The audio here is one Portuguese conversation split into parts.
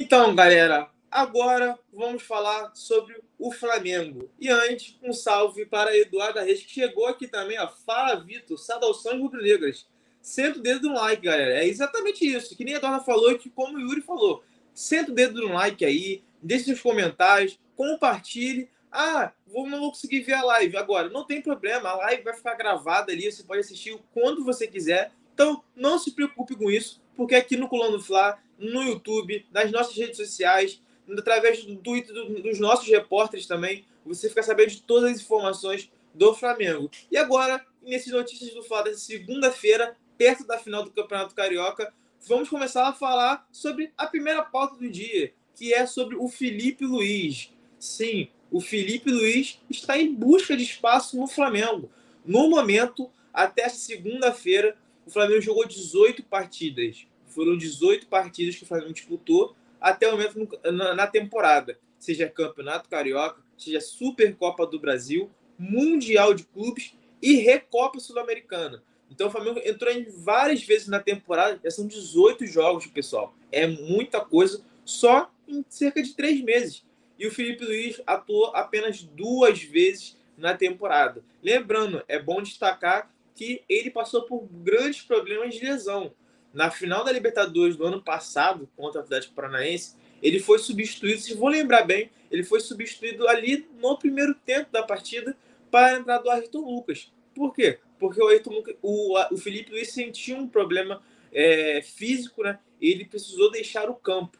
Então, galera, agora vamos falar sobre o Flamengo. E antes, um salve para Eduardo Reis, que chegou aqui também, ó. Fala, Vitor, saudações rubro-negras. Senta o dedo no like, galera. É exatamente isso. Que nem a Dona falou que como o Yuri falou. Senta o dedo no like aí, deixe seus comentários, compartilhe. Ah, vou, não vou conseguir ver a live agora. Não tem problema, a live vai ficar gravada ali, você pode assistir quando você quiser. Então, não se preocupe com isso, porque aqui no Colando Fla, no YouTube, nas nossas redes sociais, através do Twitter dos nossos repórteres também, você fica sabendo de todas as informações do Flamengo. E agora, nessas notícias do Fla dessa segunda-feira, perto da final do Campeonato Carioca, vamos começar a falar sobre a primeira pauta do dia, que é sobre o Felipe Luiz. Sim, o Felipe Luiz está em busca de espaço no Flamengo. No momento, até segunda-feira, o Flamengo jogou 18 partidas. Foram 18 partidas que o Flamengo disputou até o momento na temporada. Seja Campeonato Carioca, seja Supercopa do Brasil, Mundial de Clubes e Recopa Sul-Americana. Então o Flamengo entrou em várias vezes na temporada, já são 18 jogos, pessoal. É muita coisa só em cerca de três meses. E o Felipe Luiz atuou apenas duas vezes na temporada. Lembrando, é bom destacar que ele passou por grandes problemas de lesão. Na final da Libertadores do ano passado, contra o Atlético Paranaense, ele foi substituído, se vou lembrar bem, ele foi substituído ali no primeiro tempo da partida para a entrada do Ayrton Lucas. Por quê? Porque o, Ayrton, o, o Felipe Luiz sentiu um problema é, físico, né? E ele precisou deixar o campo.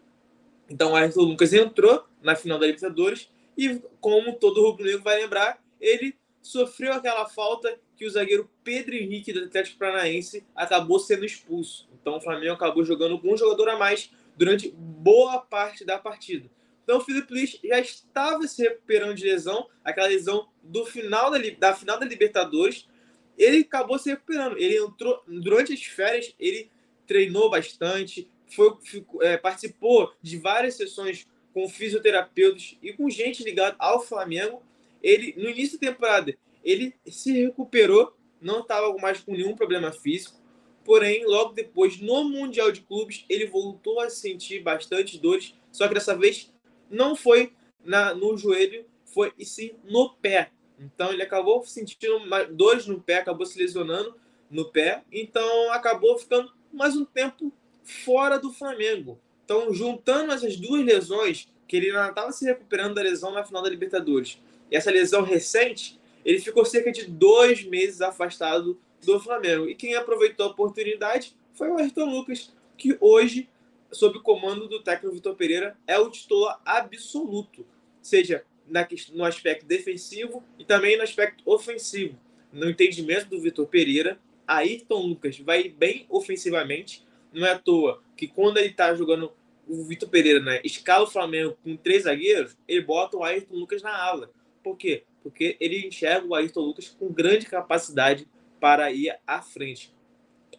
Então o Ayrton Lucas entrou na final da Libertadores e, como todo rubro-negro vai lembrar, ele sofreu aquela falta que o zagueiro Pedro Henrique do Atlético Paranaense acabou sendo expulso. Então o Flamengo acabou jogando com um jogador a mais durante boa parte da partida. Então o Felipe Luiz já estava se recuperando de lesão, aquela lesão do final da, da final da Libertadores, ele acabou se recuperando. Ele entrou durante as férias, ele treinou bastante, foi, ficou, é, participou de várias sessões com fisioterapeutas e com gente ligada ao Flamengo. Ele no início da temporada ele se recuperou, não estava mais com nenhum problema físico. Porém, logo depois, no Mundial de Clubes, ele voltou a sentir bastante dores, só que dessa vez não foi na, no joelho, foi e sim no pé. Então ele acabou sentindo dores no pé, acabou se lesionando no pé, então acabou ficando mais um tempo fora do Flamengo. Então, juntando essas duas lesões, que ele ainda estava se recuperando da lesão na final da Libertadores, e essa lesão recente, ele ficou cerca de dois meses afastado do Flamengo. E quem aproveitou a oportunidade foi o Ayrton Lucas, que hoje, sob o comando do técnico Vitor Pereira, é o titular absoluto, seja na, no aspecto defensivo e também no aspecto ofensivo. No entendimento do Vitor Pereira, Ayrton Lucas vai bem ofensivamente. Não é à toa que quando ele está jogando o Vitor Pereira né, escala o Flamengo com três zagueiros, ele bota o Ayrton Lucas na ala. Por quê? Porque ele enxerga o Ayrton Lucas com grande capacidade para ir à frente.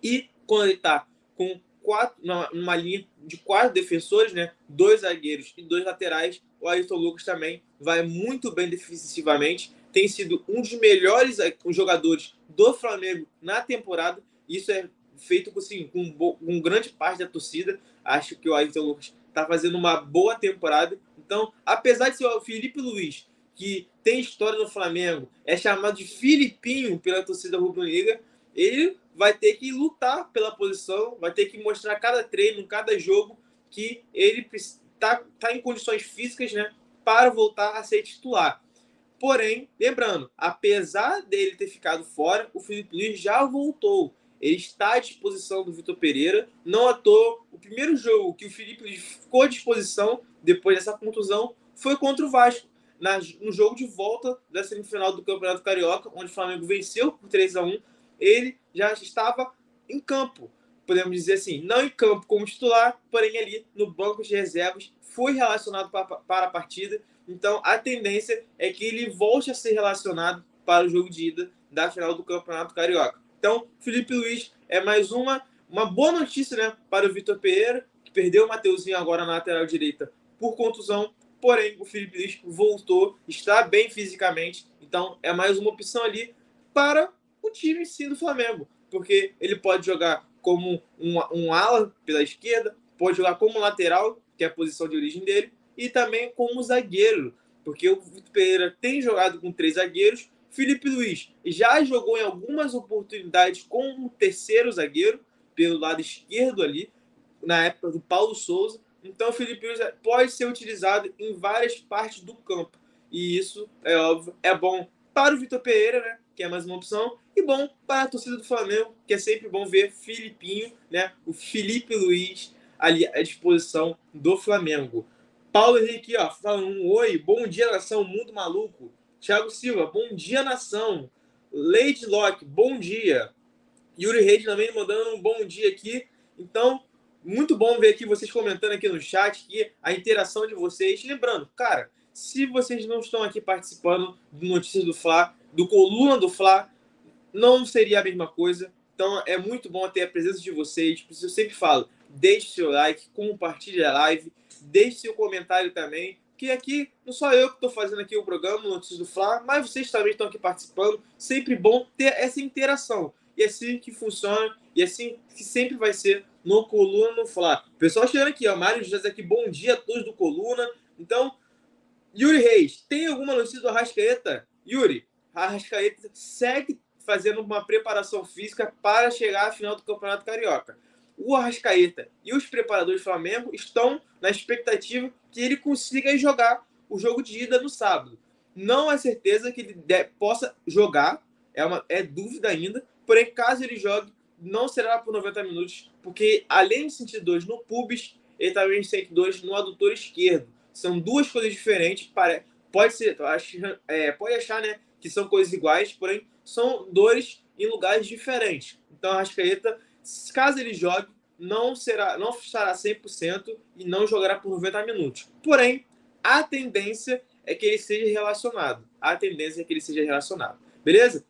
E quando ele está com quatro, numa linha de quatro defensores, né, dois zagueiros e dois laterais, o Ayrton Lucas também vai muito bem defensivamente. Tem sido um dos melhores eh, jogadores do Flamengo na temporada. Isso é feito assim, com, com grande parte da torcida. Acho que o Ayrton Lucas está fazendo uma boa temporada. Então, apesar de ser o Felipe Luiz, que tem história no Flamengo, é chamado de Filipinho pela torcida rubro-negra, ele vai ter que lutar pela posição, vai ter que mostrar cada treino, cada jogo, que ele está tá em condições físicas né, para voltar a ser titular. Porém, lembrando, apesar dele ter ficado fora, o Felipe Luiz já voltou. Ele está à disposição do Vitor Pereira. Não à toa, o primeiro jogo que o Felipe Luiz ficou à disposição depois dessa contusão foi contra o Vasco no jogo de volta da semifinal do Campeonato Carioca, onde o Flamengo venceu por 3 a 1 ele já estava em campo, podemos dizer assim, não em campo como titular, porém ali no banco de reservas, foi relacionado para, a partida. Então a tendência é que ele volte a ser relacionado para o jogo de ida da final do Campeonato Carioca. Então, Felipe Luiz é mais uma, uma boa notícia né, para o Vitor Pereira, que perdeu o Mateuzinho agora na lateral direita por contusão, Porém, o Felipe Luiz voltou, está bem fisicamente, então é mais uma opção ali para o time sim do Flamengo, porque ele pode jogar como um, um ala pela esquerda, pode jogar como lateral, que é a posição de origem dele, e também como zagueiro, porque o Vitor Pereira tem jogado com três zagueiros. Felipe Luiz já jogou em algumas oportunidades com o terceiro zagueiro, pelo lado esquerdo ali, na época do Paulo Souza. Então, o Felipe Luiz pode ser utilizado em várias partes do campo. E isso, é óbvio, é bom para o Vitor Pereira, né? Que é mais uma opção. E bom para a torcida do Flamengo, que é sempre bom ver Filipinho, né? O Felipe Luiz ali à disposição do Flamengo. Paulo Henrique, ó, falando um oi, bom dia, nação, mundo maluco. Thiago Silva, bom dia, nação. Lady Locke, bom dia. Yuri Reis também mandando um bom dia aqui. Então, muito bom ver aqui vocês comentando aqui no chat, aqui, a interação de vocês. Lembrando, cara, se vocês não estão aqui participando do Notícias do Fla, do Coluna do Fla, não seria a mesma coisa. Então é muito bom ter a presença de vocês. Eu sempre falo, deixe seu like, compartilhe a live, deixe seu comentário também. Que aqui não só eu que estou fazendo aqui o programa Notícias do Fla, mas vocês também estão aqui participando. Sempre bom ter essa interação. E é assim que funciona, e é assim que sempre vai ser no Coluna no Fla. Pessoal chegando aqui, ó. Mário José aqui, bom dia a todos do Coluna. Então, Yuri Reis, tem alguma notícia do Arrascaeta? Yuri, Arrascaeta segue fazendo uma preparação física para chegar à final do Campeonato Carioca. O Arrascaeta e os preparadores do Flamengo estão na expectativa que ele consiga jogar o jogo de ida no sábado. Não é certeza que ele possa jogar, é, uma, é dúvida ainda, porém, caso ele jogue, não será por 90 minutos, porque além de sentir dores no pubis, ele também sente dores no adutor esquerdo. São duas coisas diferentes. Pode ser, acho, é, pode achar, né, que são coisas iguais, porém são dores em lugares diferentes. Então, a Rascaeta, caso ele jogue, não será, não estará 100% e não jogará por 90 minutos. Porém, a tendência é que ele seja relacionado. A tendência é que ele seja relacionado. Beleza?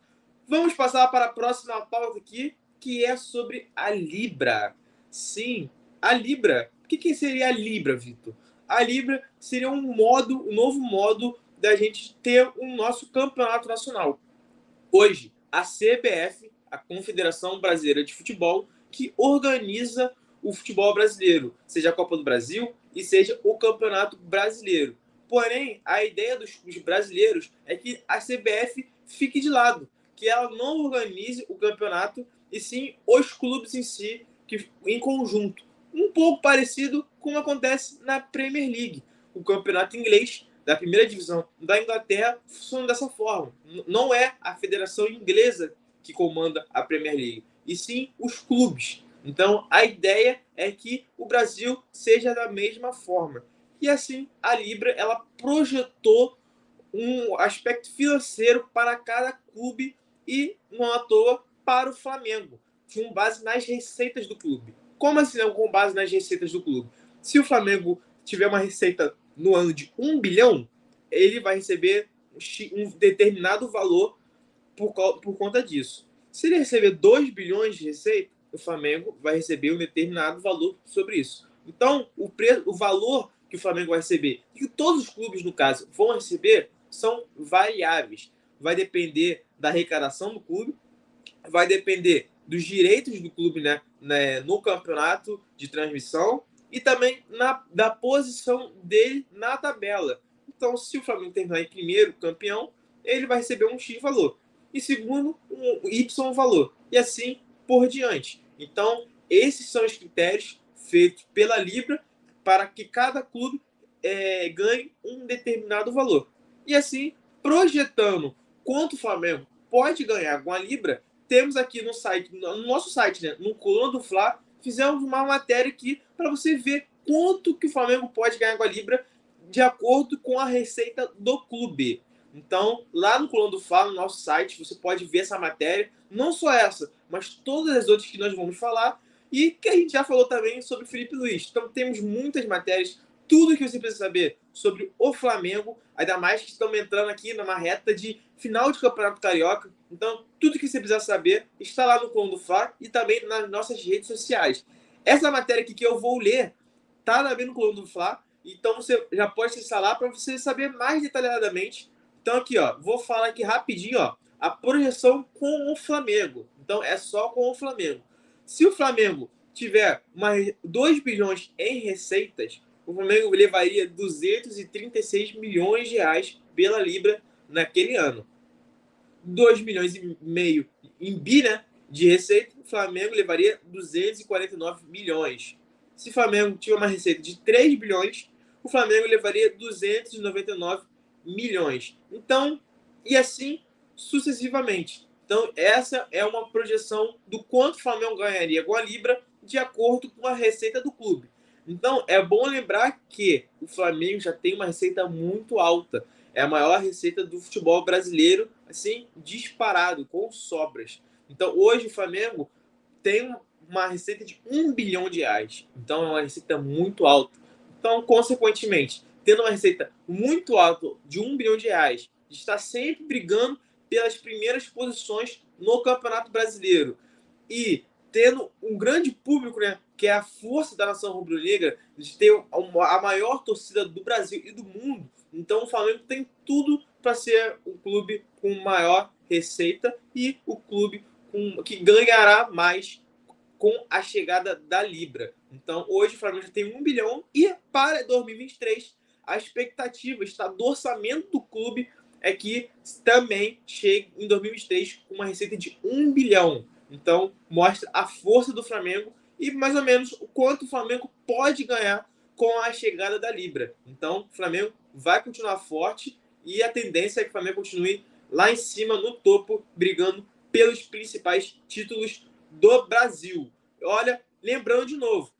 Vamos passar para a próxima pauta aqui, que é sobre a Libra. Sim, a Libra. O que, que seria a Libra, Vitor? A Libra seria um modo, um novo modo da gente ter o um nosso campeonato nacional. Hoje, a CBF, a Confederação Brasileira de Futebol, que organiza o futebol brasileiro, seja a Copa do Brasil e seja o Campeonato Brasileiro. Porém, a ideia dos, dos brasileiros é que a CBF fique de lado, que ela não organize o campeonato e sim os clubes em si, que, em conjunto. Um pouco parecido com o que acontece na Premier League. O campeonato inglês da primeira divisão da Inglaterra funciona dessa forma. Não é a federação inglesa que comanda a Premier League, e sim os clubes. Então, a ideia é que o Brasil seja da mesma forma. E assim, a Libra ela projetou um aspecto financeiro para cada clube e, não à toa, para o Flamengo, com base nas receitas do clube. Como assim, com base nas receitas do clube? Se o Flamengo tiver uma receita no ano de um bilhão, ele vai receber um determinado valor por, por conta disso. Se ele receber 2 bilhões de receita, o Flamengo vai receber um determinado valor sobre isso. Então, o, preço, o valor que o Flamengo vai receber, e que todos os clubes, no caso, vão receber, são variáveis. Vai depender da arrecadação do clube, vai depender dos direitos do clube né, né, no campeonato de transmissão e também na, da posição dele na tabela. Então, se o Flamengo terminar em primeiro, campeão, ele vai receber um X valor. E segundo, um Y valor. E assim por diante. Então, esses são os critérios feitos pela Libra para que cada clube é, ganhe um determinado valor. E assim, projetando quanto o Flamengo pode ganhar com a Libra, temos aqui no site, no nosso site, né, no Coluna do Fla, fizemos uma matéria aqui para você ver quanto que o Flamengo pode ganhar com a Libra de acordo com a receita do clube. Então, lá no Coluna do Fla, no nosso site, você pode ver essa matéria, não só essa, mas todas as outras que nós vamos falar e que a gente já falou também sobre Felipe Luiz. Então, temos muitas matérias, tudo que você precisa saber sobre o Flamengo, ainda mais que estamos entrando aqui numa reta de final de Campeonato Carioca. Então, tudo que você precisa saber está lá no Coluna do Fla e também nas nossas redes sociais. Essa matéria aqui que eu vou ler tá também no Coluna do Fla, então você já pode acessar lá para você saber mais detalhadamente. Então aqui, ó, vou falar aqui rapidinho, ó, a projeção com o Flamengo. Então é só com o Flamengo. Se o Flamengo tiver mais 2 bilhões em receitas, o Flamengo levaria 236 milhões de reais pela Libra naquele ano. 2 milhões e meio em bi, né, de receita, o Flamengo levaria 249 milhões. Se o Flamengo tiver uma receita de 3 bilhões, o Flamengo levaria 299 milhões. Então, e assim sucessivamente. Então, essa é uma projeção do quanto o Flamengo ganharia com a Libra de acordo com a receita do clube. Então, é bom lembrar que o Flamengo já tem uma receita muito alta. É a maior receita do futebol brasileiro, assim, disparado, com sobras. Então, hoje o Flamengo tem uma receita de um bilhão de reais. Então, é uma receita muito alta. Então, consequentemente, tendo uma receita muito alta de um bilhão de reais, está sempre brigando pelas primeiras posições no Campeonato Brasileiro e tendo um grande público, né, que é a força da nação rubro-negra, de ter a maior torcida do Brasil e do mundo. Então, o Flamengo tem tudo para ser o clube com maior receita e o clube com, que ganhará mais com a chegada da Libra. Então, hoje o Flamengo já tem um bilhão e para 2023 a expectativa está do orçamento do clube é que também chegue em 2023 com uma receita de um bilhão. Então, mostra a força do Flamengo e mais ou menos o quanto o Flamengo pode ganhar com a chegada da Libra. Então, o Flamengo vai continuar forte e a tendência é que o Flamengo continue lá em cima, no topo, brigando pelos principais títulos do Brasil. Olha, lembrando de novo,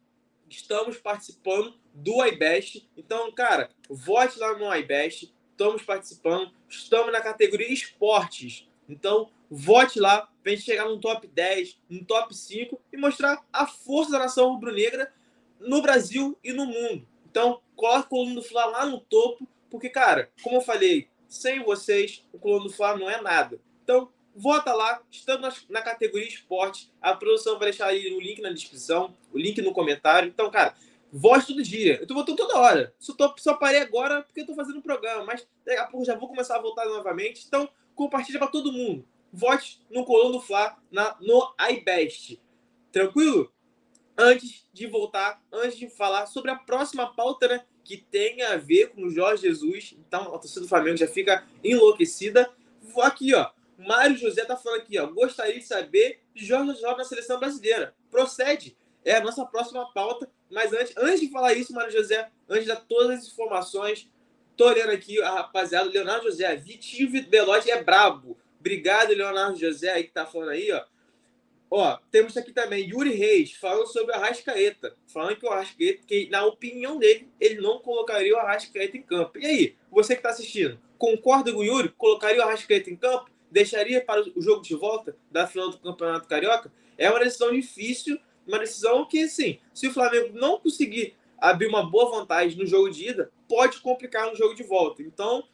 estamos participando do iBest. Então, cara, vote lá no iBest. Estamos participando. Estamos na categoria esportes. Então, vote lá para a gente chegar no top 10, no top 5 e mostrar a força da nação rubro-negra no Brasil e no mundo. Então, coloque o Coluna do Fla lá no topo, porque, cara, como eu falei, sem vocês, o Coluna do Fla não é nada. Então, vota lá, estamos na categoria esporte. A produção vai deixar aí o link na descrição, o link no comentário. Então, cara, vote todo dia. Eu tô votando toda hora. Só, tô, só parei agora porque eu tô fazendo o programa, mas daqui a pouco já vou começar a votar novamente. Então, compartilha para todo mundo. Vote no Coluna do Fla na, no iBest. Tranquilo? Antes de voltar, antes de falar sobre a próxima pauta, né, que tem a ver com o Jorge Jesus, então a torcida do Flamengo já fica enlouquecida. Aqui, ó, Mário José tá falando aqui, ó, gostaria de saber de Jorge Jesus na seleção brasileira. Procede, é a nossa próxima pauta. Mas antes, antes de falar isso, Mário José, antes de dar todas as informações, tô olhando aqui a rapaziada, Leonardo José, Vitinho Belotti é brabo. Obrigado, Leonardo José, aí que tá falando aí, ó. Ó, temos aqui também Yuri Reis falando sobre o Arrascaeta. Falando que o Arrascaeta, que na opinião dele, ele não colocaria o Arrascaeta em campo. E aí, você que está assistindo, concorda com o Yuri? Colocaria o Arrascaeta em campo? Deixaria para o jogo de volta da final do Campeonato Carioca? É uma decisão difícil, uma decisão que, sim, se o Flamengo não conseguir abrir uma boa vantagem no jogo de ida, pode complicar no jogo de volta. Então,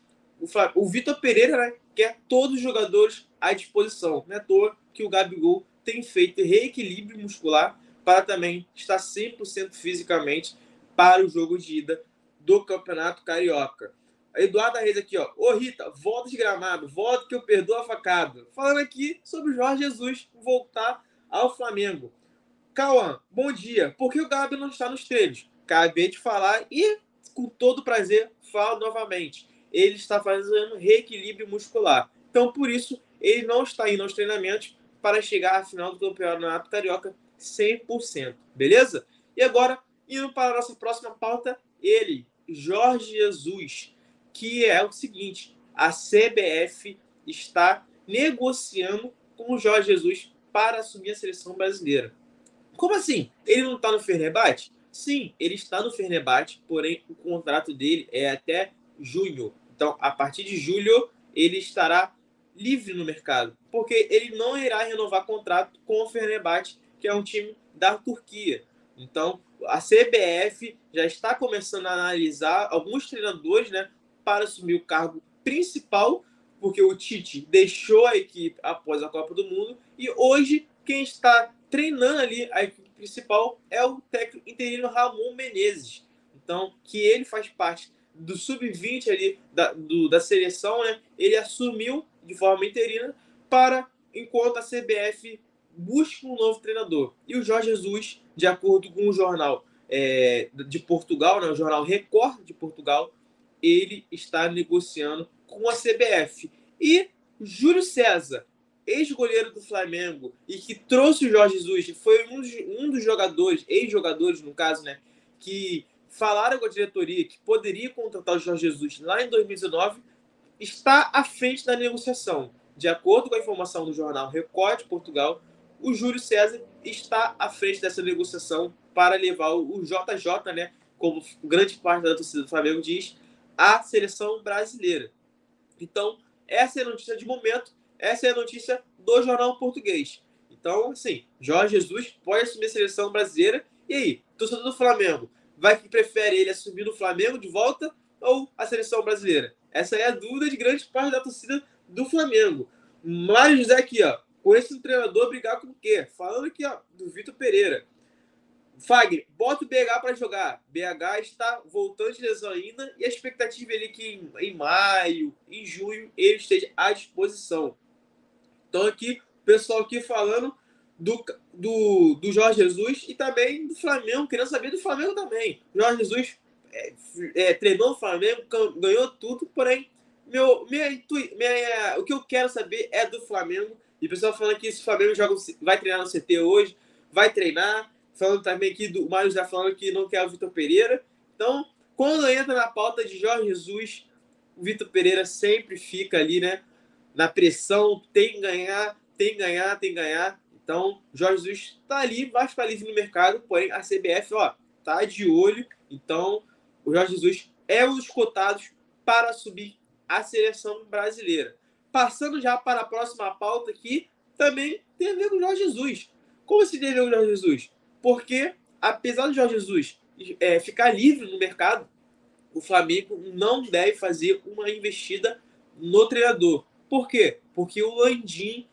o, o Vitor Pereira né, quer todos os jogadores à disposição. Não é à toa que o Gabigol tem feito reequilíbrio muscular para também estar 100% fisicamente para o jogo de ida do Campeonato Carioca. Eduardo Reis aqui, ó. Ô Rita, volta de gramado, volta que eu perdoo a facada. Falando aqui sobre o Jorge Jesus voltar ao Flamengo. Cauã, bom dia. Por que o Gabi não está nos treinos? Acabei de falar e, com todo prazer, falo novamente. Ele está fazendo reequilíbrio muscular. Então, por isso, ele não está indo aos treinamentos para chegar à final do Campeonato Carioca 100%. Beleza? E agora, indo para a nossa próxima pauta, ele, Jorge Jesus, que é o seguinte: a CBF está negociando com o Jorge Jesus para assumir a seleção brasileira. Como assim? Ele não está no Fenerbahçe? Sim, ele está no Fenerbahçe, porém o contrato dele é até junho. Então, a partir de julho, ele estará livre no mercado, porque ele não irá renovar contrato com o Fenerbahçe, que é um time da Turquia. Então, a CBF já está começando a analisar alguns treinadores, né, para assumir o cargo principal, porque o Tite deixou a equipe após a Copa do Mundo e hoje quem está treinando ali a equipe principal é o técnico interino Ramon Menezes. Então, que ele faz parte do sub-20 ali da, do, da seleção, né? Ele assumiu de forma interina para enquanto a CBF busca um novo treinador. E o Jorge Jesus, de acordo com o jornal é, de Portugal, né, o jornal Record de Portugal, ele está negociando com a CBF. E Júlio César, ex-goleiro do Flamengo e que trouxe o Jorge Jesus, foi um dos, um dos jogadores, ex-jogadores no caso, né, que falaram com a diretoria que poderia contratar o Jorge Jesus lá em 2019, está à frente da negociação. De acordo com a informação do jornal Record Portugal, o Júlio César está à frente dessa negociação para levar o JJ, né, como grande parte da torcida do Flamengo diz, à seleção brasileira. Então, essa é a notícia de momento, essa é a notícia do jornal português. Então, assim, Jorge Jesus pode assumir a seleção brasileira. E aí, torcedor do Flamengo, vai que prefere ele assumir no Flamengo de volta ou a seleção brasileira? Essa é a dúvida de grande parte da torcida do Flamengo. Mário José aqui, ó, com esse treinador brigar com o quê? Falando aqui, ó, do Vitor Pereira. Fagner, bota o BH para jogar. BH está voltando de lesão ainda e a expectativa é que em, em, maio, em junho, ele esteja à disposição. Então aqui, o pessoal aqui falando do, do, do Jorge Jesus e também do Flamengo, querendo saber do Flamengo também. Jorge Jesus é, é, treinou o Flamengo, ganhou tudo, porém, meu, minha, minha, o que eu quero saber é do Flamengo. E o pessoal falando que se o Flamengo joga, vai treinar no CT hoje, vai treinar falando também aqui do Mário já falando que não quer o Vitor Pereira. Então, quando entra na pauta de Jorge Jesus, o Vitor Pereira sempre fica ali, né? Na pressão, tem que ganhar, tem que ganhar, tem que ganhar. Então, Jorge Jesus está ali, vai ficar livre no mercado, porém a CBF, ó, tá de olho. Então, o Jorge Jesus é um dos cotados para subir a seleção brasileira. Passando já para a próxima pauta aqui, também tem a ver com o Jorge Jesus. Como se tem a ver com o Jorge Jesus? Porque, apesar do Jorge Jesus é, ficar livre no mercado, o Flamengo não deve fazer uma investida no treinador. Por quê? Porque o Landim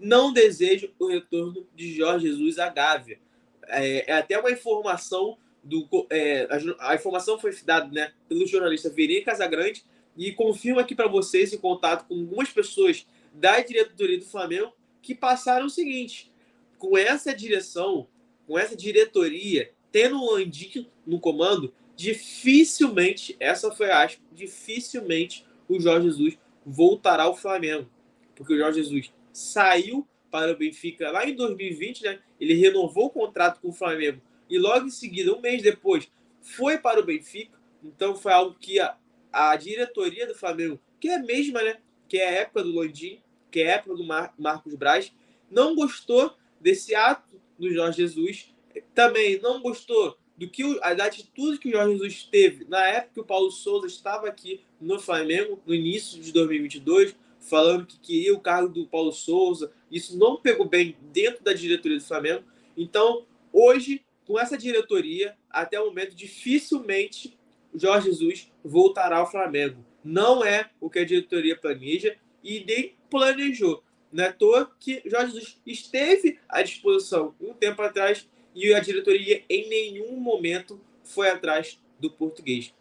não deseja o retorno de Jorge Jesus à Gávea. É, é até uma informação do é, a, a, informação foi dada né, pelo jornalista Veri Casagrande e confirma aqui para vocês em contato com algumas pessoas da diretoria do Flamengo que passaram o seguinte: com essa direção com essa diretoria, tendo o Landim no comando, dificilmente, essa foi a dificilmente o Jorge Jesus voltará ao Flamengo. Porque o Jorge Jesus saiu para o Benfica lá em 2020, né? Ele renovou o contrato com o Flamengo e logo em seguida, um mês depois, foi para o Benfica. Então foi algo que a, a diretoria do Flamengo, que é a mesma, né? Que é a época do Landim, que é a época do Mar Marcos Braz, não gostou desse ato do Jorge Jesus. Também não gostou do que a atitude que o Jorge Jesus teve na época que o Paulo Souza estava aqui no Flamengo, no início de 2022, falando que queria o cargo do Paulo Souza. Isso não pegou bem dentro da diretoria do Flamengo. Então, hoje, com essa diretoria, até o momento, dificilmente o Jorge Jesus voltará ao Flamengo. Não é o que a diretoria planeja e nem planejou. Não é à toa que Jorge Jesus esteve à disposição um tempo atrás e a diretoria em nenhum momento foi atrás do português.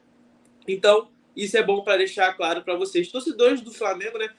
Então, isso é bom para deixar claro para vocês, torcedores do Flamengo, né?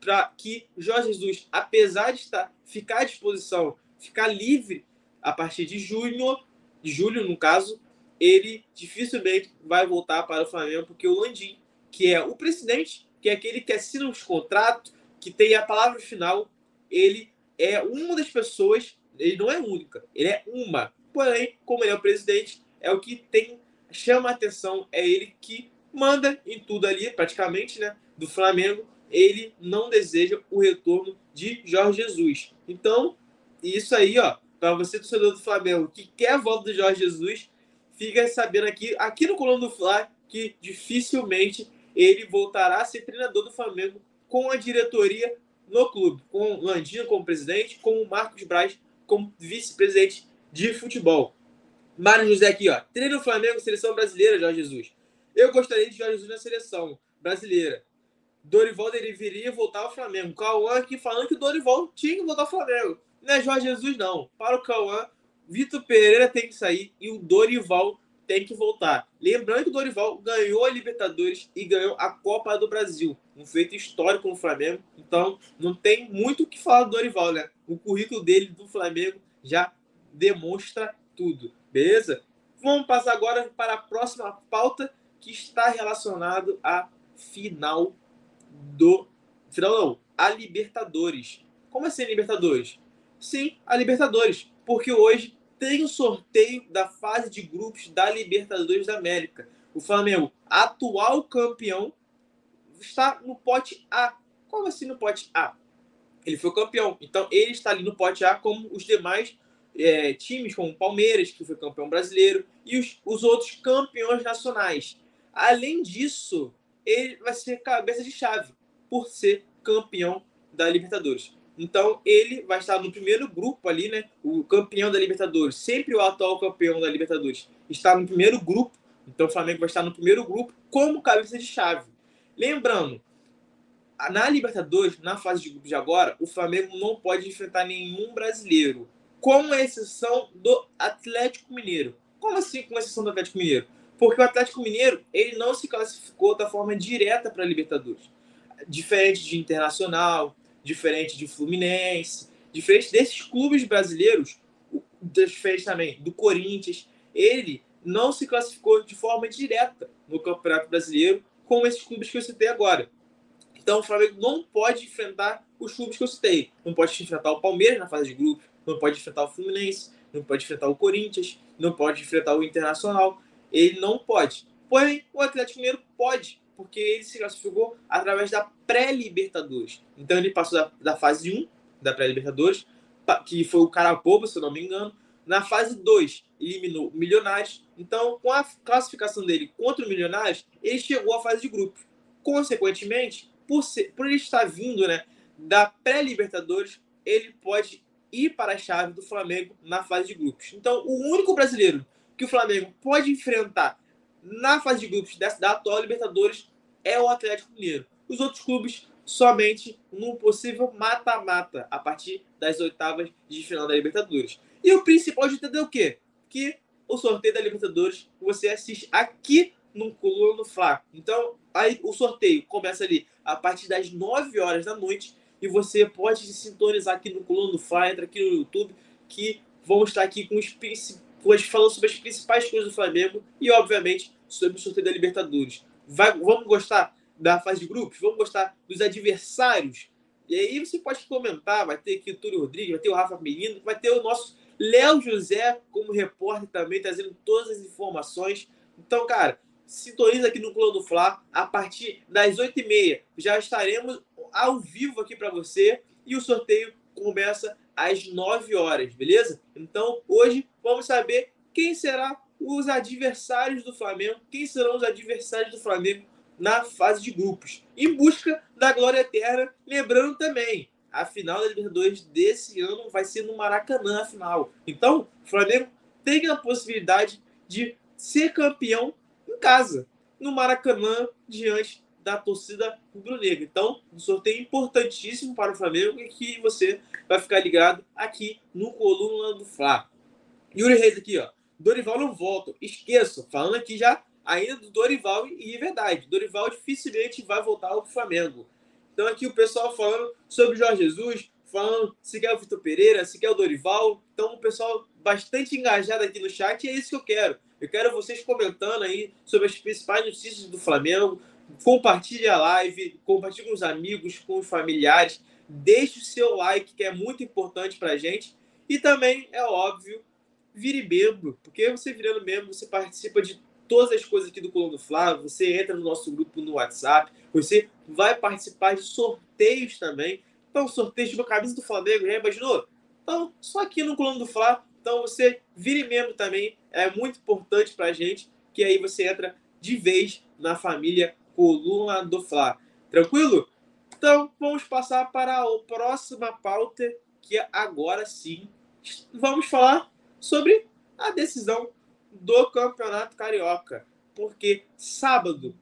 Para que Jorge Jesus, apesar de estar, ficar à disposição, ficar livre a partir de junho, de julho no caso, ele dificilmente vai voltar para o Flamengo, porque o Landim, que é o presidente, que é aquele que assina os contratos, que tem a palavra final, ele é uma das pessoas, ele não é única, ele é uma. Porém, como ele é o presidente, é o que tem chama a atenção, é ele que manda em tudo ali, praticamente, né, do Flamengo. Ele não deseja o retorno de Jorge Jesus. Então, isso aí, ó, para você torcedor do Flamengo que quer a volta do Jorge Jesus, fica sabendo aqui, aqui no Coluna do Fla, que dificilmente ele voltará a ser treinador do Flamengo com a diretoria no clube, com o Landinho como presidente, com o Marcos Braz como vice-presidente de futebol. Mário José aqui, ó. Treino Flamengo, seleção brasileira, Jorge Jesus. Eu gostaria de Jorge Jesus na seleção brasileira. Dorival deveria voltar ao Flamengo. Cauã aqui falando que o Dorival tinha que voltar ao Flamengo. Não é Jorge Jesus, não. Para o Cauã, Vitor Pereira tem que sair e o Dorival tem que voltar. Lembrando que o Dorival ganhou a Libertadores e ganhou a Copa do Brasil. Um feito histórico no Flamengo. Então, não tem muito o que falar do Dorival, né? O currículo dele do Flamengo já demonstra tudo. Beleza? vamos passar agora para a próxima pauta que está relacionado à final do final não, a Libertadores. Como assim Libertadores? Sim, a Libertadores, porque hoje tem o sorteio da fase de grupos da Libertadores da América. O Flamengo, atual campeão, está no pote A. Como assim no pote A? Ele foi campeão. Então ele está ali no pote A como os demais é, times, como o Palmeiras, que foi campeão brasileiro, e os, os outros campeões nacionais. Além disso, ele vai ser cabeça de chave por ser campeão da Libertadores. Então, ele vai estar no primeiro grupo ali, né? O campeão da Libertadores, sempre o atual campeão da Libertadores, está no primeiro grupo. Então, o Flamengo vai estar no primeiro grupo como cabeça de chave. Lembrando, na Libertadores, na fase de grupos de agora, o Flamengo não pode enfrentar nenhum brasileiro, com exceção do Atlético Mineiro. Como assim, com exceção do Atlético Mineiro? Porque o Atlético Mineiro ele não se classificou da forma direta para a Libertadores. Diferente de Internacional, diferente de Fluminense, diferente desses clubes brasileiros, diferente também do Corinthians, ele não se classificou de forma direta no Campeonato Brasileiro, como esses clubes que eu citei agora. Então o Flamengo não pode enfrentar os clubes que eu citei. Não pode enfrentar o Palmeiras na fase de grupos, não pode enfrentar o Fluminense, não pode enfrentar o Corinthians, não pode enfrentar o Internacional. Ele não pode. Porém, o Atlético Mineiro pode, porque ele se classificou através da pré-Libertadores. Então ele passou da, da fase 1 da pré-Libertadores, que foi o Carapobo, se eu não me engano. Na fase 2, eliminou o Milionários. Então, com a classificação dele contra o Milionários, ele chegou à fase de grupos. Consequentemente, por, ser, por ele estar vindo né, da pré-Libertadores, ele pode ir para a chave do Flamengo na fase de grupos. Então, o único brasileiro que o Flamengo pode enfrentar na fase de grupos dessa, da atual Libertadores é o Atlético Mineiro. Os outros clubes somente num possível mata-mata a partir das oitavas de final da Libertadores. E o principal de entender o quê? Que o sorteio da Libertadores você assiste aqui no Coluna no Fla. Então, aí o sorteio começa ali a partir das 9 horas da noite e você pode se sintonizar aqui no Coluna Fla, entra aqui no YouTube que vamos estar aqui com os hoje falando sobre as principais coisas do Flamengo e, obviamente, sobre o sorteio da Libertadores. Vai, vamos gostar da fase de grupos? Vamos gostar dos adversários? E aí você pode comentar, vai ter aqui o Túlio Rodrigues, vai ter o Rafa Menino, vai ter o nosso Léo José como repórter também, trazendo todas as informações. Então, cara, sintoniza aqui no Clã do Fla. A partir das 8h30 já estaremos ao vivo aqui para você. E o sorteio começa às 9 horas, beleza? Então, hoje vamos saber quem será os adversários do Flamengo, quem serão os adversários do Flamengo na fase de grupos, em busca da glória eterna. Lembrando também, a final da Libertadores desse ano vai ser no Maracanã, a final. Então, o Flamengo tem a possibilidade de ser campeão em casa, no Maracanã, diante da torcida rubro-negra. Então, um sorteio importantíssimo para o Flamengo e que você vai ficar ligado aqui no Coluna do Fla. Yuri Reis aqui, ó. Dorival não volta. Esqueça, falando aqui já ainda do Dorival e é verdade. Dorival dificilmente vai voltar ao Flamengo. Então aqui o pessoal falando sobre Jorge Jesus, falando se quer o Vitor Pereira, se quer o Dorival. Então o pessoal bastante engajado aqui no chat e é isso que eu quero. Eu quero vocês comentando aí sobre as principais notícias do Flamengo. Compartilhe a live, compartilhe com os amigos, com os familiares. Deixe o seu like, que é muito importante para a gente. E também, é óbvio, vire membro, porque você virando membro, você participa de todas as coisas aqui do Coluna do Flávio, você entra no nosso grupo no WhatsApp, você vai participar de sorteios também. Então, sorteio de uma camisa do Flamengo, já imaginou? Então, só aqui no Coluna do Flávio. Então, você vire membro também, é muito importante pra gente, que aí você entra de vez na família Coluna do Fla. Tranquilo? Então, vamos passar para a próxima pauta, que agora sim vamos falar sobre a decisão do Campeonato Carioca. Porque sábado,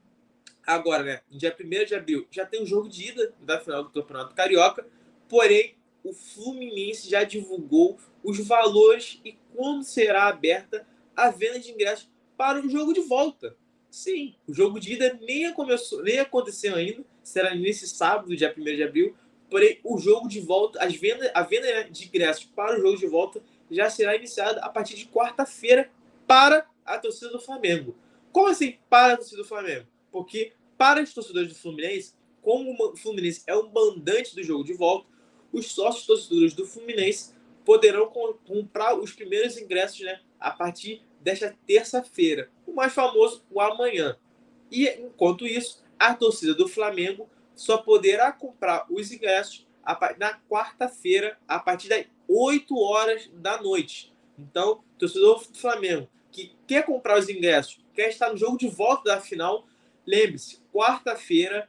agora, né, dia 1 de abril, já tem o um jogo de ida da final do Campeonato Carioca, porém o Fluminense já divulgou os valores e quando será aberta a venda de ingressos para o jogo de volta. Sim, o jogo de ida nem, começou, nem aconteceu ainda, será nesse sábado, dia 1 de abril, porém o jogo de volta, as vendas, a venda de ingressos para o jogo de volta já será iniciada a partir de quarta-feira para a torcida do Flamengo. Como assim para a torcida do Flamengo? Porque para os torcedores do Fluminense, como o Fluminense é o mandante do jogo de volta, os sócios torcedores do Fluminense poderão comprar os primeiros ingressos né, a partir desta terça-feira, o mais famoso, o amanhã. E enquanto isso, a torcida do Flamengo só poderá comprar os ingressos na quarta-feira, a partir das 8 horas da noite. Então, torcedor do Flamengo que quer comprar os ingressos, quer estar no jogo de volta da final, lembre-se, quarta-feira,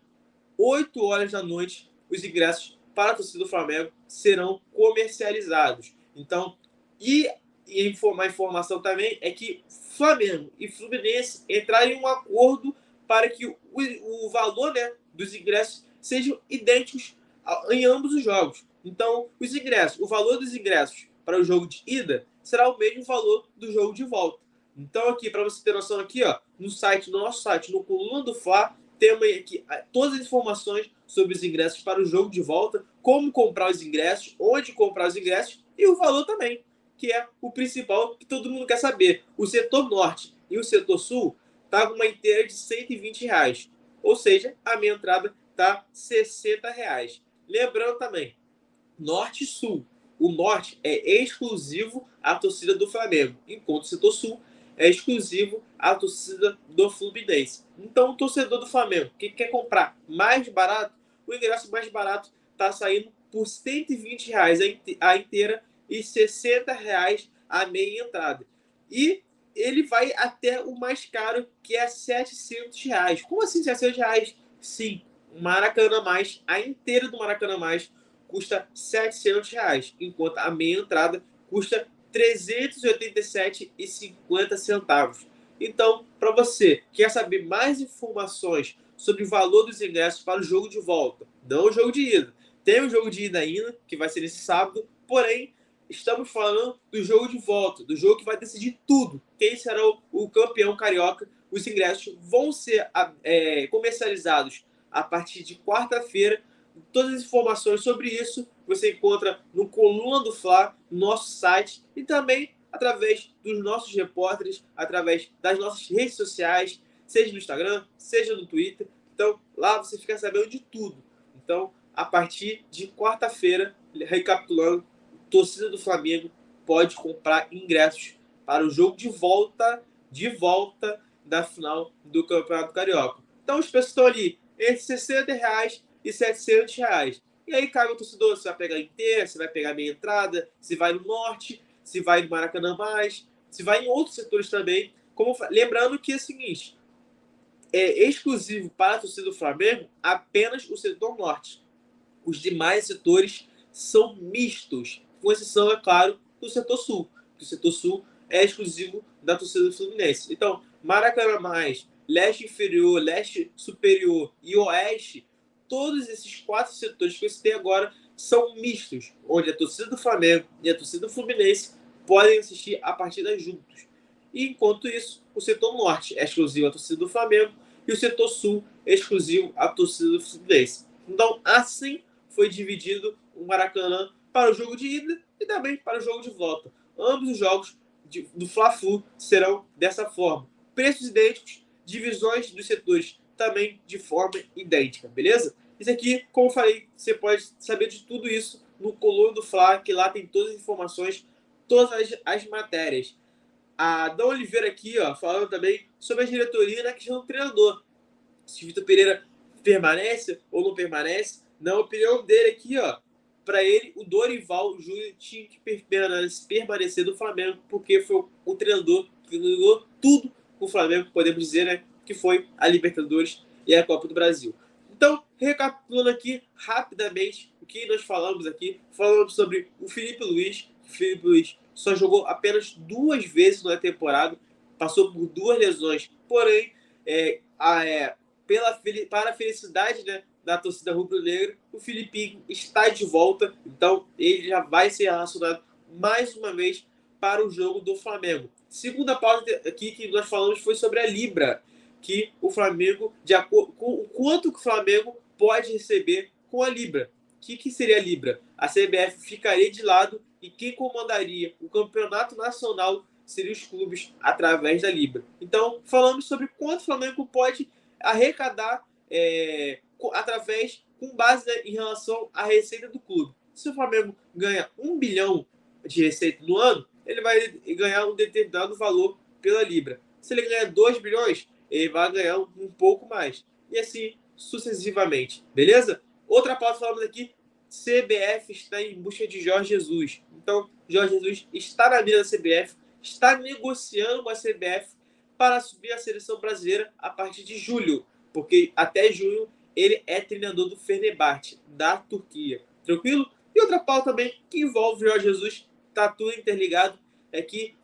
8 horas da noite, os ingressos para a torcida do Flamengo serão comercializados. Então, e, e uma informação também é que Flamengo e Fluminense entraram em um acordo para que o, o valor né, dos ingressos sejam idênticos em ambos os jogos. Então, os ingressos, o valor dos ingressos para o jogo de ida será o mesmo valor do jogo de volta. Então, aqui, para você ter noção, aqui, ó, no site, no nosso site, no Coluna do Fla, temos aqui todas as informações sobre os ingressos para o jogo de volta, como comprar os ingressos, onde comprar os ingressos e o valor também, que é o principal que todo mundo quer saber. O setor norte e o setor sul com uma inteira de 120 reais. Ou seja, a minha entrada tá 60 reais. Lembrando também, norte e sul. O norte é exclusivo à torcida do Flamengo, enquanto o setor sul é exclusivo à torcida do Fluminense. Então, o torcedor do Flamengo que quer comprar mais barato, o ingresso mais barato está saindo por 120 reais a inteira e 60 reais a meia entrada. E ele vai até o mais caro, que é 700 reais. Como assim 700 reais? Sim, Maracanã Mais, a inteira do Maracanã Mais custa 700 reais, enquanto a meia entrada custa 387,50 centavos. Então, para você que quer saber mais informações sobre o valor dos ingressos para o jogo de volta, não o jogo de ida. Tem o jogo de ida ainda, que vai ser nesse sábado, porém, estamos falando do jogo de volta, do jogo que vai decidir tudo. Quem será o, o campeão carioca? Os ingressos vão ser é, comercializados a partir de quarta-feira. Todas as informações sobre isso você encontra no Coluna do Fla, nosso site, e também através dos nossos repórteres, através das nossas redes sociais, seja no Instagram, seja no Twitter. Então, lá você fica sabendo de tudo. Então, a partir de quarta-feira, recapitulando, torcida do Flamengo pode comprar ingressos para o jogo de volta, de volta da final do Campeonato Carioca. Então, os preços estão ali entre 60 reais e 700 reais. E aí cabe o torcedor, você vai pegar inteira, você vai pegar meia entrada, se vai no norte, se vai no Maracanã mais, se vai em outros setores também. Como, lembrando que é o seguinte, é exclusivo para a torcida do Flamengo apenas o setor norte. Os demais setores são mistos, com exceção, é claro, do setor sul. o setor sul é exclusivo da torcida do Fluminense. Então, Maracanã mais, leste inferior, leste superior e oeste, todos esses quatro setores que eu citei agora são mistos, onde a torcida do Flamengo e a torcida do Fluminense podem assistir a partida juntos. E enquanto isso, o setor norte é exclusivo à torcida do Flamengo e o setor sul é exclusivo à torcida do Fluminense. Então, assim foi dividido o Maracanã para o jogo de ida e também para o jogo de volta. Ambos os jogos de, do Fla-Flu serão dessa forma. Preços idênticos, divisões dos setores também de forma idêntica, beleza? Isso aqui, como falei, você pode saber de tudo isso no Coluna do Fla, que lá tem todas as informações, todas as, as matérias. A Dan Oliveira aqui, ó, falando também sobre a diretoria na questão do treinador. Se Vitor Pereira permanece ou não permanece, na opinião dele aqui, ó, para ele, o Dorival Júnior tinha que permanecer do Flamengo, porque foi o treinador que ganhou tudo com o Flamengo, podemos dizer, né? Que foi a Libertadores e a Copa do Brasil. Então, recapitulando aqui rapidamente o que nós falamos aqui, falamos sobre o Felipe Luiz. O Felipe Luiz só jogou apenas duas vezes na temporada, passou por duas lesões, porém, é, a, é, pela, para a felicidade né, da torcida rubro-negra, o Filipinho está de volta, então ele já vai ser relacionado mais uma vez para o jogo do Flamengo. Segunda pauta aqui que nós falamos foi sobre a Libra, que o Flamengo, de acordo com o quanto que o Flamengo pode receber com a Libra. O que, que seria a Libra? A CBF ficaria de lado e quem comandaria o campeonato nacional seriam os clubes através da Libra. Então, falamos sobre quanto o Flamengo pode arrecadar é, através, com base em relação à receita do clube. Se o Flamengo ganha um bilhão de receita no ano, ele vai ganhar um determinado valor pela Libra. Se ele ganhar 2 bilhões, ele vai ganhar um pouco mais. E assim sucessivamente. Beleza? Outra pauta falamos aqui: CBF está em busca de Jorge Jesus. Então, Jorge Jesus está na mira da CBF, está negociando com a CBF para assumir a seleção brasileira a partir de julho, porque até junho ele é treinador do Fenerbahçe, da Turquia. Tranquilo? E outra pauta também que envolve o Jorge Jesus, está tudo interligado, é que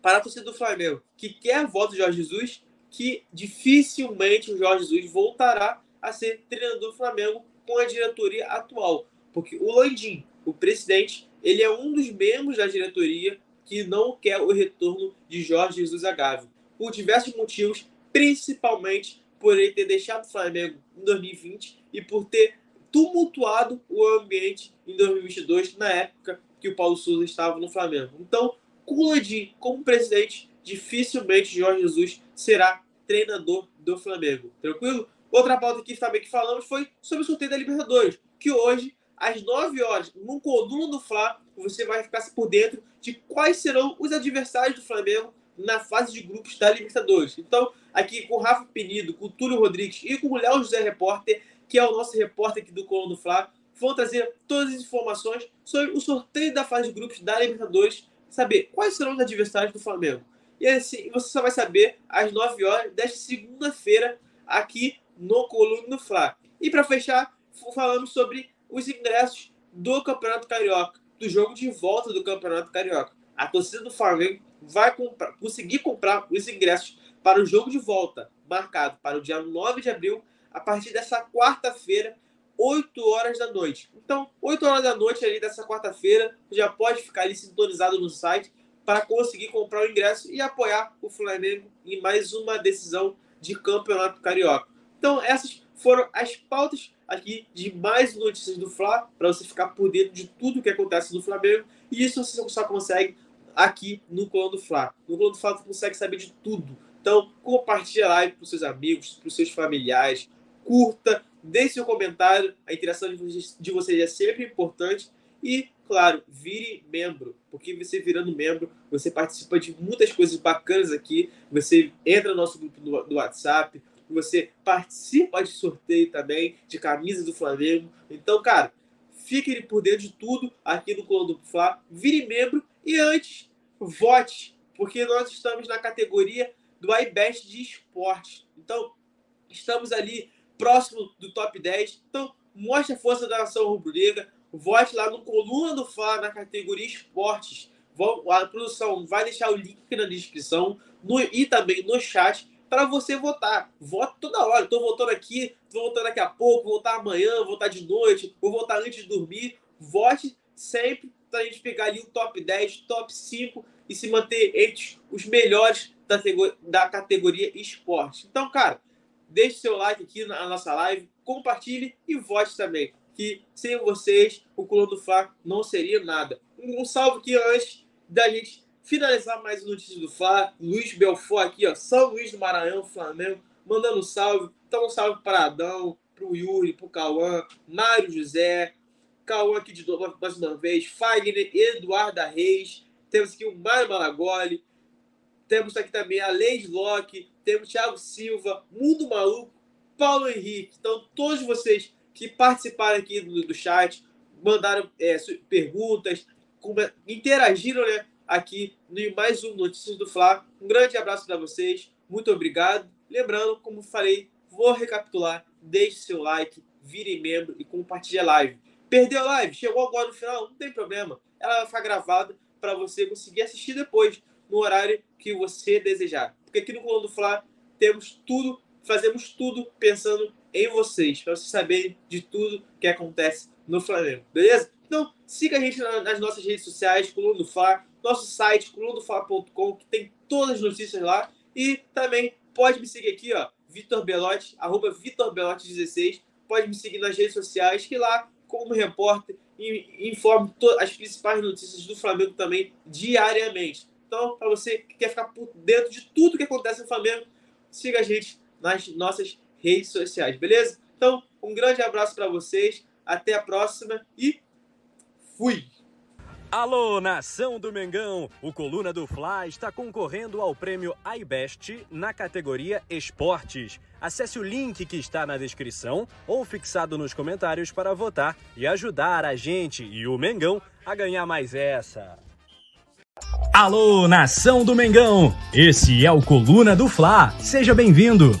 para a torcida do Flamengo, que quer a volta de Jorge Jesus, que dificilmente o Jorge Jesus voltará a ser treinador do Flamengo com a diretoria atual, porque o Landim, o presidente, ele é um dos membros da diretoria que não quer o retorno de Jorge Jesus Agave, por diversos motivos, principalmente por ele ter deixado o Flamengo em 2020 e por ter tumultuado o ambiente em 2022, na época que o Paulo Souza estava no Flamengo. Então, com o Landim como presidente, dificilmente Jorge Jesus será treinador do Flamengo. Tranquilo? Outra pauta aqui também que falamos foi sobre o sorteio da Libertadores, que hoje, às 9 horas, no coluna do Fla, você vai ficar por dentro de quais serão os adversários do Flamengo na fase de grupos da Libertadores. Então, aqui com o Rafa Penido, com o Túlio Rodrigues e com o Léo José Repórter, que é o nosso repórter aqui do Coluna do Fla, vão trazer todas as informações sobre o sorteio da fase de grupos da Libertadores, saber quais serão os adversários do Flamengo. E assim, você só vai saber às 9 horas desta segunda-feira aqui no Coluna do Fla. E para fechar, falamos sobre os ingressos do Campeonato Carioca, do jogo de volta do Campeonato Carioca. A torcida do Flamengo vai comprar, conseguir comprar os ingressos para o jogo de volta, marcado para o dia 9 de abril, a partir dessa quarta-feira, 8 horas da noite. Então, 8 horas da noite ali dessa quarta-feira, já pode ficar ali sintonizado no site para conseguir comprar o ingresso e apoiar o Flamengo em mais uma decisão de campeonato carioca. Então, essas foram as pautas aqui de mais notícias do Fla, para você ficar por dentro de tudo que acontece no Flamengo. E isso você só consegue aqui no Clã do Fla. No Clã do Fla você consegue saber de tudo. Então, compartilhe a live para os seus amigos, para os seus familiares, curta, deixe seu comentário. A interação de vocês é sempre importante. E, claro, vire membro, porque você virando membro, você participa de muitas coisas bacanas aqui. Você entra no nosso grupo do WhatsApp, você participa de sorteio também de camisa do Flamengo. Então, cara, fique por dentro de tudo aqui no Clã do Fla. Vire membro e antes, vote, porque nós estamos na categoria do iBest de esportes. Então, estamos ali próximo do top 10. Então, mostre a força da nação rubro-negra. Vote lá no Coluna do Fla, na categoria esportes. A produção vai deixar o link na descrição no, e também no chat para você votar. Voto toda hora. Estou votando aqui, estou votando daqui a pouco, vou votar amanhã, vou votar de noite, vou votar antes de dormir. Vote sempre para a gente pegar ali o top 10, top 5 e se manter entre os melhores da, da categoria esporte. Então, cara, deixe seu like aqui na nossa live, compartilhe e vote também. Que sem vocês, o Colô do Fla não seria nada. Um salve aqui antes da gente finalizar mais notícias do Fla. Luiz Belfort aqui, ó, São Luís do Maranhão, Flamengo, mandando um salve. Então, um salve para Adão, para o Yuri, para o Cauã, Mário José, Cauã aqui de mais uma vez, Fagner, Eduardo Reis, temos aqui o Mário Malagoli, temos aqui também a Leide Locke, temos Thiago Silva, Mundo Maluco, Paulo Henrique. Então, todos vocês que participaram aqui do, do chat, mandaram é, perguntas, interagiram, né? aqui no mais um Notícias do Fla. Um grande abraço para vocês, muito obrigado. Lembrando, como falei, vou recapitular, deixe seu like, vire membro e compartilhe a live. Perdeu a live? Chegou agora no final? Não tem problema. Ela vai ficar gravada para você conseguir assistir depois, no horário que você desejar. Porque aqui no Coluna do Fla temos tudo, fazemos tudo pensando em vocês, para vocês saberem de tudo que acontece no Flamengo, beleza? Então, siga a gente nas nossas redes sociais, Coluna do Fla, nosso site, colunadofla.com, que tem todas as notícias lá. E também pode me seguir aqui, ó, Vitor Belotti, arroba Vitor Belotti 16. Pode me seguir nas redes sociais, que lá, como repórter, informo as principais notícias do Flamengo também diariamente. Então, para você que quer ficar por dentro de tudo que acontece no Flamengo, siga a gente nas nossas redes sociais, beleza? Então, um grande abraço para vocês, até a próxima e fui! Alô, nação do Mengão! O Coluna do Fla está concorrendo ao prêmio iBest na categoria Esportes. Acesse o link que está na descrição ou fixado nos comentários para votar e ajudar a gente e o Mengão a ganhar mais essa. Alô, nação do Mengão! Esse é o Coluna do Fla. Seja bem-vindo!